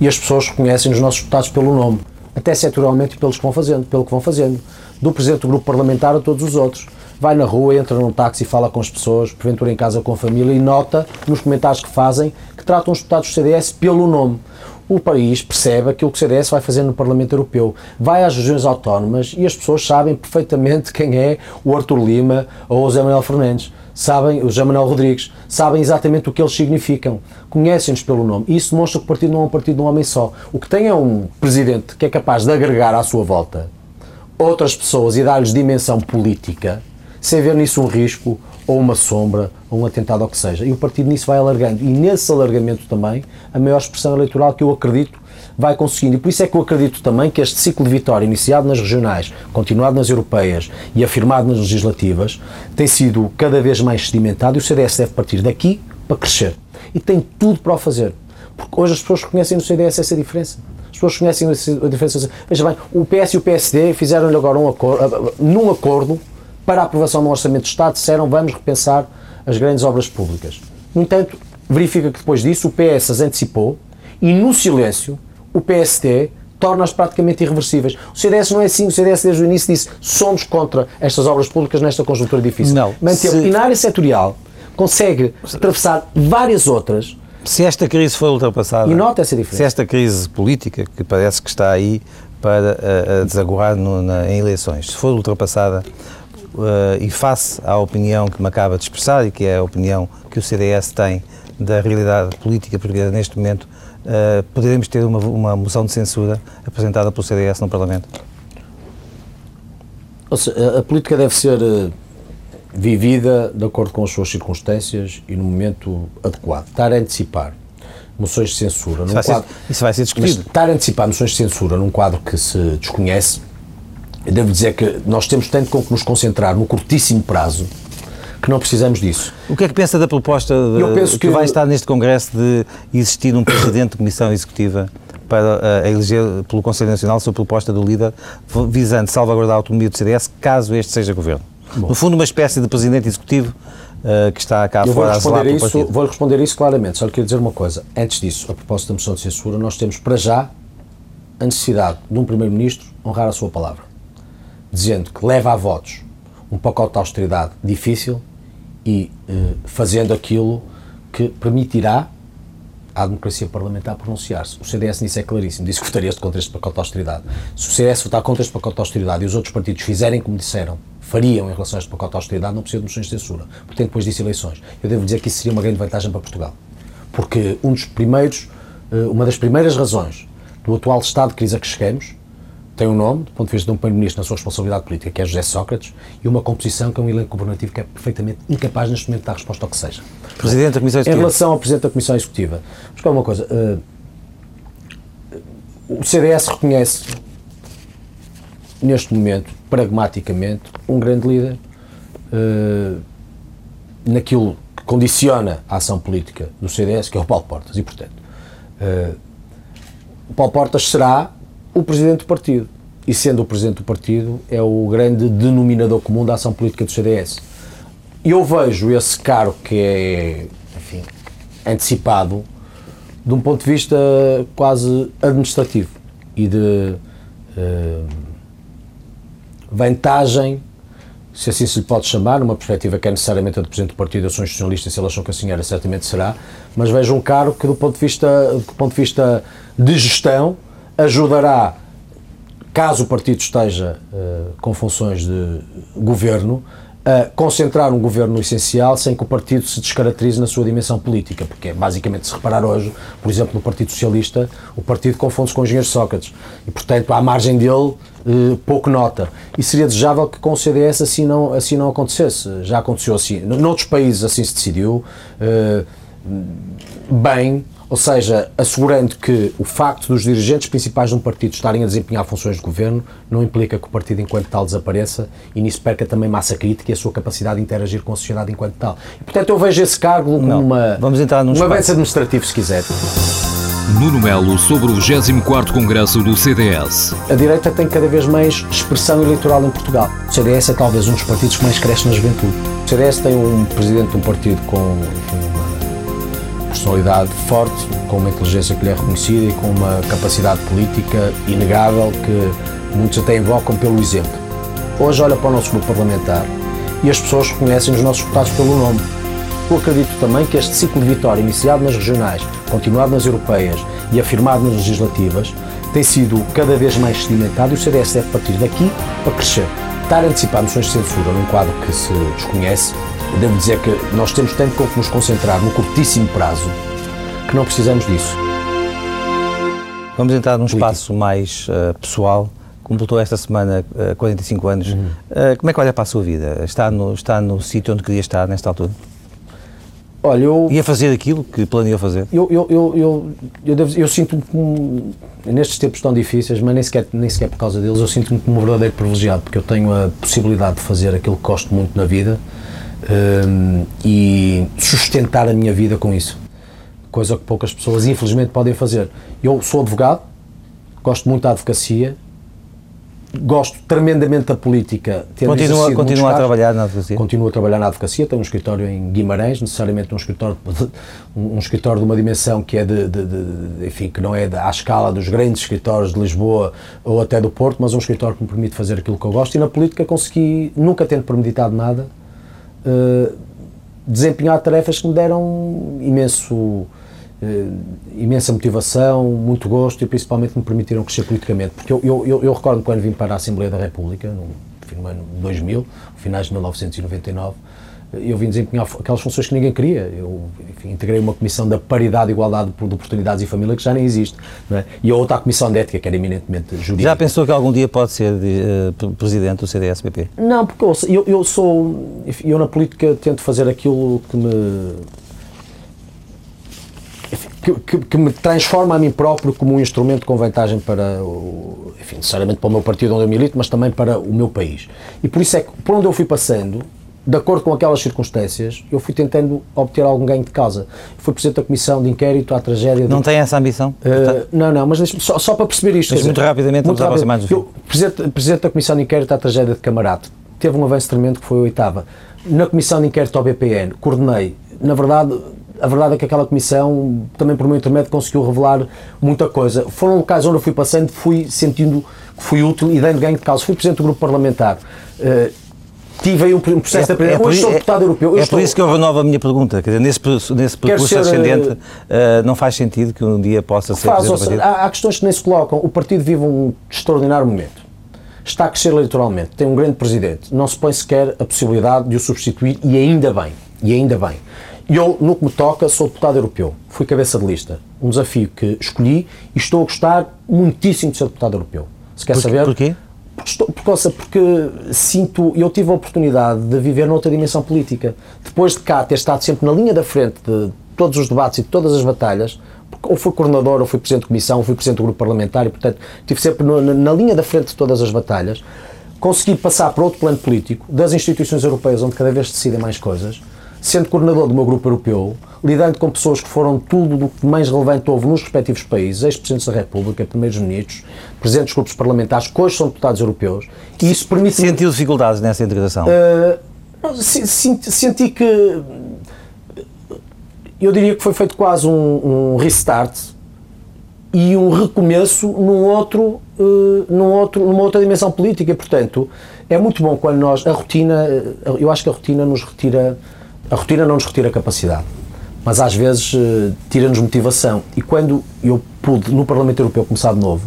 e as pessoas reconhecem os nossos deputados pelo nome, até setorialmente pelos que vão fazendo, pelo que vão fazendo do presidente do grupo parlamentar a todos os outros. Vai na rua, entra num táxi, fala com as pessoas, porventura em casa com a família e nota nos comentários que fazem que tratam os deputados do CDS pelo nome. O país percebe aquilo que o CDS vai fazer no Parlamento Europeu. Vai às regiões autónomas e as pessoas sabem perfeitamente quem é o Arthur Lima ou o Zé Manuel Fernandes sabem, o José Manuel Rodrigues, sabem exatamente o que eles significam, conhecem-nos pelo nome. E isso demonstra que o partido não é um partido de um homem só. O que tem é um presidente que é capaz de agregar à sua volta outras pessoas e dar-lhes dimensão política, sem ver nisso um risco ou uma sombra ou um atentado ou que seja. E o partido nisso vai alargando. E nesse alargamento também, a maior expressão eleitoral que eu acredito vai conseguindo. E por isso é que eu acredito também que este ciclo de vitória, iniciado nas regionais, continuado nas europeias e afirmado nas legislativas, tem sido cada vez mais sedimentado e o CDS deve partir daqui para crescer. E tem tudo para o fazer. Porque hoje as pessoas reconhecem no CDS essa diferença pessoas conhecem a diferença. Veja bem, o PS e o PSD fizeram-lhe agora um acordo, num acordo para a aprovação do Orçamento de Estado, disseram vamos repensar as grandes obras públicas. No entanto, verifica que depois disso o PS as antecipou e no silêncio o PSD torna-as praticamente irreversíveis. O CDS não é assim, o CDS desde o início disse somos contra estas obras públicas nesta conjuntura difícil. Não. Manteve. Se... E na área setorial consegue atravessar várias outras se esta crise for ultrapassada. E nota essa diferença. Se esta crise política, que parece que está aí para uh, desaguar no, na, em eleições, se for ultrapassada uh, e face à opinião que me acaba de expressar e que é a opinião que o CDS tem da realidade política portuguesa neste momento, uh, poderemos ter uma, uma moção de censura apresentada pelo CDS no Parlamento? Seja, a política deve ser vivida de acordo com as suas circunstâncias e no momento adequado. Estar a antecipar moções de censura num isso quadro. Ser, isso vai ser discutido. estar a antecipar moções de censura num quadro que se desconhece, devo dizer que nós temos tanto com que nos concentrar no curtíssimo prazo que não precisamos disso. O que é que pensa da proposta de, que, que, vai estar neste Congresso de existir um presidente de comissão executiva para uh, eleger pelo Conselho Nacional sob proposta do líder, visando salvaguardar a autonomia do CDS, caso este seja governo? Bom. No fundo, uma espécie de presidente executivo uh, que está cá Eu fora vou responder, isso, vou responder isso claramente. Só quero dizer uma coisa. Antes disso, a propósito da moção de censura, nós temos para já a necessidade de um Primeiro-Ministro honrar a sua palavra, dizendo que leva a votos um pacote de austeridade difícil e uh, fazendo aquilo que permitirá à democracia parlamentar pronunciar-se. O CDS nisso é claríssimo, disse que votaria contra este pacote de austeridade. Se o CDS votar contra este pacote de austeridade e os outros partidos fizerem como disseram, fariam em relação a este pacote de austeridade, não precisa de moções de censura. Portanto, depois disso eleições. Eu devo dizer que isso seria uma grande vantagem para Portugal. Porque um dos primeiros, eh, uma das primeiras razões do atual estado de crise a que chegamos tem um nome, do ponto de vista de um primeiro-ministro na sua responsabilidade política, que é José Sócrates, e uma composição que é um elenco governativo que é perfeitamente incapaz neste momento de dar resposta ao que seja. Presidente da Comissão Executiva. Em relação ao Presidente da Comissão Executiva, vamos uma coisa. Uh, o CDS reconhece neste momento, pragmaticamente, um grande líder uh, naquilo que condiciona a ação política do CDS, que é o Paulo Portas. E, portanto, uh, o Paulo Portas será o presidente do partido. E, sendo o presidente do partido, é o grande denominador comum da ação política do CDS. E eu vejo esse cargo que é, enfim, antecipado de um ponto de vista quase administrativo e de. Uh, vantagem, se assim se lhe pode chamar, numa perspectiva que é necessariamente a do Presidente do Partido, eu sou institucionalista, se ele achou que assim era, certamente será, mas vejo um cargo que, do ponto de vista, do ponto de, vista de gestão, ajudará, caso o partido esteja uh, com funções de governo, a concentrar um governo no essencial sem que o partido se descaracterize na sua dimensão política, porque é basicamente, se reparar hoje, por exemplo, no Partido Socialista, o partido confunde-se com o engenheiro Sócrates e, portanto, à margem dele, eh, pouco nota. E seria desejável que com o CDS assim não, assim não acontecesse. Já aconteceu assim. Noutros países assim se decidiu. Eh, bem, ou seja, assegurando que o facto dos dirigentes principais de um partido estarem a desempenhar funções de governo não implica que o partido enquanto tal desapareça e nisso perca também massa crítica e a sua capacidade de interagir com a sociedade enquanto tal. E, portanto, eu vejo esse cargo como não. uma, Vamos entrar num um avanço administrativo, se quiser. Nuno Melo sobre o 24º Congresso do CDS. A direita tem cada vez mais expressão eleitoral em Portugal. O CDS é talvez um dos partidos que mais cresce na juventude. O CDS tem um presidente de um partido com enfim, personalidade forte, com uma inteligência que lhe é reconhecida e com uma capacidade política inegável que muitos até invocam pelo exemplo. Hoje olha para o nosso grupo parlamentar e as pessoas reconhecem os nossos deputados pelo nome. Eu acredito também que este ciclo de vitória, iniciado nas regionais, continuado nas europeias e afirmado nas legislativas, tem sido cada vez mais sedimentado e o CDS deve partir daqui para crescer. Estar a antecipar moções de censura num quadro que se desconhece devo dizer que nós temos tanto com que nos concentrar no curtíssimo prazo que não precisamos disso. Vamos entrar num espaço mais uh, pessoal. Completou esta semana uh, 45 anos. Uhum. Uh, como é que olha para a sua vida? Está no, está no sítio onde queria estar nesta altura? Olha, eu... Ia fazer aquilo que planeou fazer? Eu, eu, eu, eu, eu, devo, eu sinto-me como, nestes tempos tão difíceis, mas nem sequer, nem sequer por causa deles, eu sinto-me como um verdadeiro privilegiado, porque eu tenho a possibilidade de fazer aquilo que gosto muito na vida um, e sustentar a minha vida com isso. Coisa que poucas pessoas, infelizmente, podem fazer. Eu sou advogado, gosto muito da advocacia, gosto tremendamente da política. Continua, continua a trabalhar na advocacia? Continuo a trabalhar na advocacia, tenho um escritório em Guimarães, necessariamente um escritório, um, escritório de uma dimensão que é de, de, de enfim, que não é de, à escala dos grandes escritórios de Lisboa ou até do Porto, mas um escritório que me permite fazer aquilo que eu gosto e na política consegui, nunca tendo premeditado nada, uh, desempenhar tarefas que me deram imenso, uh, imensa motivação, muito gosto e principalmente me permitiram crescer politicamente. Porque eu, eu, eu, eu recordo quando vim para a Assembleia da República, no, no ano 2000, finais de 1999, eu vim desempenhar aquelas funções que ninguém queria. Eu enfim, integrei uma comissão da paridade igualdade de oportunidades e família que já nem existe. É? E a outra a comissão de ética, que era eminentemente jurídica. Já pensou que algum dia pode ser uh, presidente do CDS-PP? Não, porque eu, eu, sou. Eu na política tento fazer aquilo que me. Que, que, que, me transforma a mim próprio como um instrumento com vantagem para, o, enfim, necessariamente para o meu partido onde eu milito, mas também para o meu país. E por isso é que, por onde eu fui passando, de acordo com aquelas circunstâncias, eu fui tentando obter algum ganho de causa. Fui Presidente da Comissão de Inquérito à tragédia... Não de... tem essa ambição? Uh, não, não, mas só, só, para perceber isto... Mas muito rapidamente, muito rápido, mais eu, Presidente, Presidente da Comissão de Inquérito à tragédia de Camarate, teve um avanço tremendo que foi a oitava. Na Comissão de Inquérito ao BPN, coordenei, na verdade, a verdade é que aquela comissão, também por meu intermédio, conseguiu revelar muita coisa. Foram locais onde eu fui passando, fui sentindo que fui útil e dando ganho de causa. Fui Presidente do Grupo Parlamentar. Uh, tive aí um processo é, de aprendizagem. É Hoje sou deputado europeu. é estou... por isso que eu renovo a minha pergunta. Quer dizer, nesse, nesse percurso ser, ascendente, uh, não faz sentido que um dia possa ser faz, seja, há, há questões que nem se colocam. O partido vive um extraordinário momento. Está a crescer eleitoralmente, tem um grande presidente. Não se põe sequer a possibilidade de o substituir e ainda bem. E ainda bem. Eu, no que me toca, sou deputado europeu. Fui cabeça de lista. Um desafio que escolhi e estou a gostar muitíssimo de ser deputado europeu. Se quer Por, saber... Porquê? Estou, por causa, porque sinto, eu tive a oportunidade de viver noutra dimensão política. Depois de cá ter estado sempre na linha da frente de todos os debates e de todas as batalhas, ou fui coordenador, ou fui presidente de comissão, ou fui presidente do grupo parlamentar, e portanto estive sempre no, na, linha da frente de todas as batalhas. Consegui passar para outro plano político, das instituições europeias, onde cada vez decidem mais coisas, sendo coordenador do meu grupo europeu, lidando com pessoas que foram tudo do que mais relevante houve nos respectivos países, ex-presidentes da República, primeiros-ministros, presidentes de grupos parlamentares, que hoje são deputados europeus, e isso permite... Sentiu dificuldades nessa integração? Uh, senti, senti que... Eu diria que foi feito quase um, um restart e um recomeço num outro, uh, num outro, numa outra dimensão política. E, portanto, é muito bom quando nós... A rotina, eu acho que a rotina nos retira... A rotina não nos retira capacidade mas às vezes uh, tira-nos motivação. E quando eu pude, no Parlamento Europeu, começar de novo,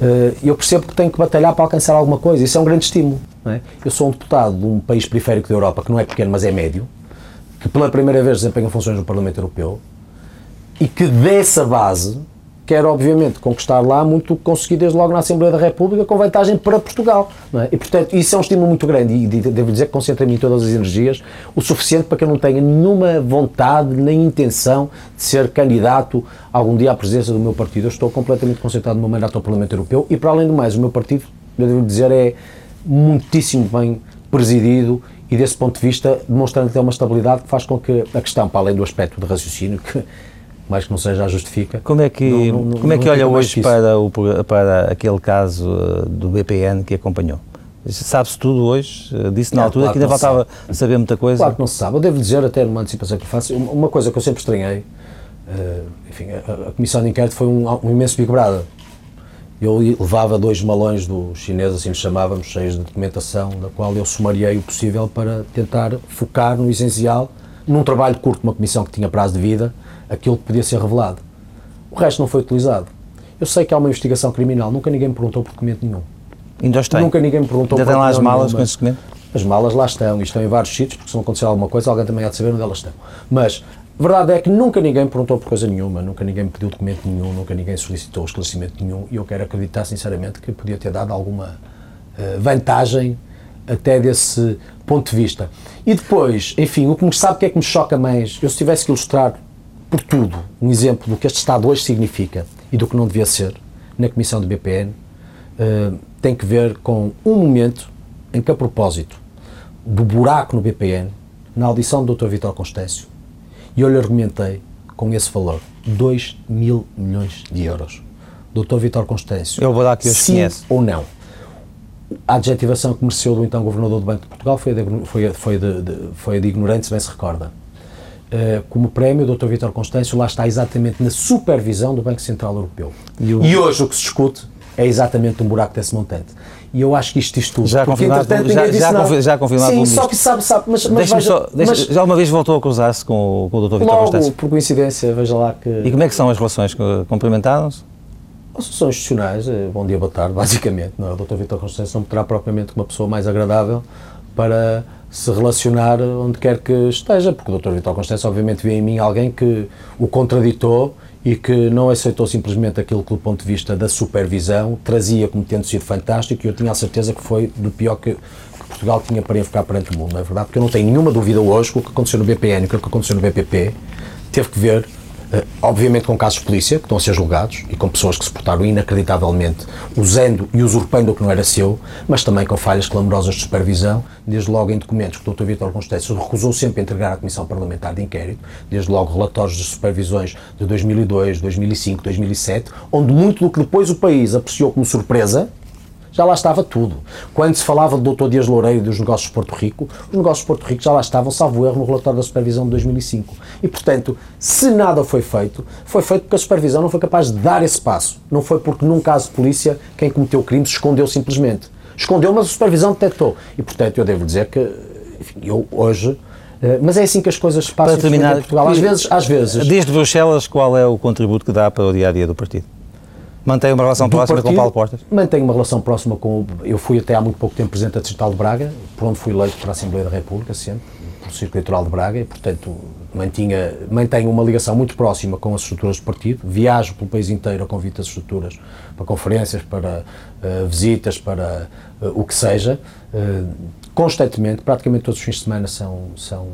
uh, eu percebo que tenho que batalhar para alcançar alguma coisa. Isso é um grande estímulo. é? Eu sou um deputado de um país periférico da Europa, que não é pequeno, mas é médio, que pela primeira vez desempenha funções no Parlamento Europeu, e que dessa base quer, obviamente, conquistar lá muito conseguir desde logo na Assembleia da República com vantagem para Portugal. É? E, portanto, isso é um estímulo muito grande e devo dizer que concentra em mim todas as energias, o suficiente para que eu não tenha nenhuma vontade nem intenção de ser candidato algum dia à presença do meu partido. Eu estou completamente concentrado no meu mandato ao Parlamento Europeu e, para além do mais, o meu partido, eu devo dizer, é muitíssimo bem presidido e, desse ponto de vista, demonstrando ter uma estabilidade que faz com que a questão, para além do aspecto de raciocínio, que mais que não seja a justifica. Como é que, não, não, como é que olha hoje para, o, para aquele caso uh, do BPN que acompanhou? Sabe-se tudo hoje? Uh, disse na altura claro que ainda faltava saber muita coisa. Claro que não se sabe. Eu devo dizer, até numa antecipação que faço, uma coisa que eu sempre estranhei, uh, enfim, a, a, comissão de inquérito foi um, um imenso Big Brother. Eu levava dois malões do chinês, assim nos chamávamos, cheios de documentação, da qual eu sumariei o possível para tentar focar no essencial, num trabalho curto, uma comissão que tinha prazo de vida, aquilo que podia ser revelado. O resto não foi utilizado. Eu sei que há uma investigação criminal, nunca ninguém me perguntou por documento nenhum. Ainda está. Nunca ninguém me perguntou Ainda tem lá as malas com esse documento? As malas lá estão e estão em vários sítios, porque se não acontecer alguma coisa, alguém também há de saber onde elas estão. Mas a verdade é que nunca ninguém me perguntou por coisa nenhuma, nunca ninguém me pediu documento nenhum, nunca ninguém solicitou esclarecimento nenhum e eu quero acreditar sinceramente que podia ter dado alguma uh, vantagem até desse ponto de vista. E depois, enfim, o que me sabe o que é que me choca mais, eu se tivesse que ilustrar por tudo, um exemplo do que este Estado hoje significa e do que não devia ser na Comissão do BPN, uh, eh, tem que ver com um momento em que, a propósito do buraco no BPN, na audição do Dr. Vitor Constâncio, eu lhe argumentei com esse valor, 2 mil milhões de euros. Dr. Vitor Constâncio, eu vou dar que sim conhece. ou não? A adjetivação que mereceu do então Governador do Banco de Portugal foi a de, foi, foi de, de, foi a de ignorante, se bem se recorda. Uh, como prémio, o Dr. Vítor Constâncio lá está exatamente na supervisão do Banco Central Europeu. E, o... e, hoje o que se discute é exatamente um buraco desse montante. E eu acho que isto diz tudo. Já confirmado, já, já, já confirmado Sim, só que sabe, sabe, mas, mas, veja, só, deixa, mas Já uma vez voltou a cruzar-se com, com o Dr. Vítor Constâncio? por coincidência, veja lá que... E como é que são as relações? Cumprimentaram-se? As relações institucionais, eh, bom dia, boa tarde, basicamente. Não, é? o Dr. Vítor Constâncio não terá propriamente uma pessoa mais agradável para se relacionar onde quer que esteja, porque o Dr. Vitor Constância obviamente vê em mim alguém que o contraditou e que não aceitou simplesmente aquilo que do ponto de vista da supervisão trazia como tendo sido fantástico e eu tinha a certeza que foi do pior que, Portugal tinha para ficar perante o mundo, não é verdade? Porque eu não tenho nenhuma dúvida hoje que o que aconteceu no BPN e o que aconteceu no BPP teve que ver obviamente com casos de polícia que estão a ser julgados e com pessoas que se portaram inacreditavelmente usando e usurpando o que não era seu, mas também com falhas clamorosas de supervisão, desde logo em documentos que o Dr. Vítor Constâncio recusou sempre a entregar à Comissão Parlamentar de Inquérito, desde logo relatórios de supervisões de 2002, 2005, 2007, onde muito do que depois o país apreciou como surpresa, já lá estava tudo. Quando se falava do Dr. Dias Loureiro e dos negócios de Porto Rico, os negócios de Porto Rico já lá estavam, salvo erro, no relatório da supervisão de 2005. E, portanto, se nada foi feito, foi feito porque a supervisão não foi capaz de dar esse passo. Não foi porque, num caso de polícia, quem cometeu o crime se escondeu simplesmente. Escondeu, mas a supervisão detectou. E, portanto, eu devo dizer que, enfim, eu hoje eh, mas é assim que as coisas passam para terminar, em Portugal. Às vezes, às vezes. Desde Bruxelas, qual é o contributo que dá para o dia a dia do partido? Mantém uma relação próxima partido, com Paulo Portas? Mantenho uma relação próxima com. Eu fui até há muito pouco tempo presidente da Distrital de Braga, por onde fui eleito para a Assembleia da República, sempre, por Circo Eleitoral de Braga, e, portanto, mantinha, mantenho uma ligação muito próxima com as estruturas do partido. Viajo pelo país inteiro a convite das estruturas para conferências, para uh, visitas, para uh, o que seja. Uh, constantemente, praticamente todos os fins de semana são, são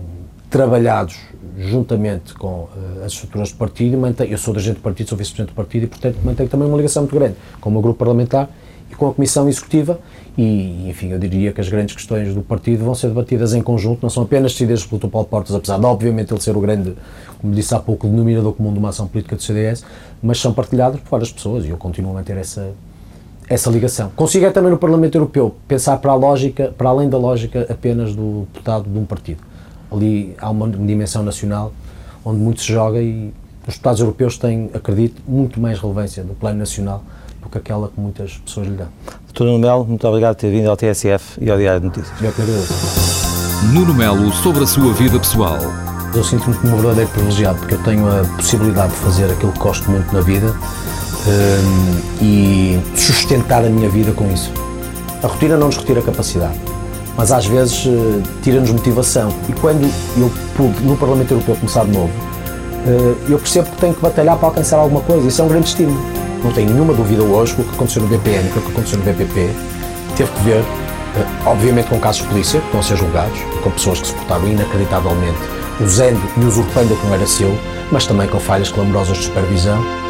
trabalhados juntamente com uh, as estruturas do partido, mantém, eu sou dirigente do partido, sou vice-presidente do partido e, portanto, mantenho também uma ligação muito grande com o meu grupo parlamentar e com a Comissão Executiva e, enfim, eu diria que as grandes questões do partido vão ser debatidas em conjunto, não são apenas decididas pelo Dr. Paulo Portas, apesar de, obviamente, ele ser o grande, como disse há pouco, denominador comum de uma ação política do CDS, mas são partilhadas por várias pessoas e eu continuo a manter essa, essa ligação. Consigo é também no Parlamento Europeu pensar para a lógica, para além da lógica apenas do deputado de um partido ali há uma dimensão nacional onde muito se joga e os deputados europeus têm, acredito, muito mais relevância no plano nacional do que aquela que muitas pessoas lhe dão. Doutor Nuno Melo, muito obrigado por ter vindo ao TSF e ao Diário de Notícias. Eu que agradeço. Nuno Melo, sobre a sua vida pessoal. Eu sinto-me como um verdadeiro privilegiado porque eu tenho a possibilidade de fazer aquilo que gosto muito na vida um, e sustentar a minha vida com isso. A rotina não nos retira a capacidade mas às vezes uh, tira-nos motivação. E quando eu pude, no Parlamento Europeu, começar de novo, uh, eu percebo que tenho que batalhar para alcançar alguma coisa. Isso é um grande estímulo. Não tenho nenhuma dúvida hoje que o que aconteceu no BPN, que o que aconteceu no BPP, teve que ver, uh, obviamente, com casos de polícia, que estão a ser julgados, com pessoas que se portaram inacreditavelmente, usando e usurpando o que não era seu, mas também com falhas clamorosas de supervisão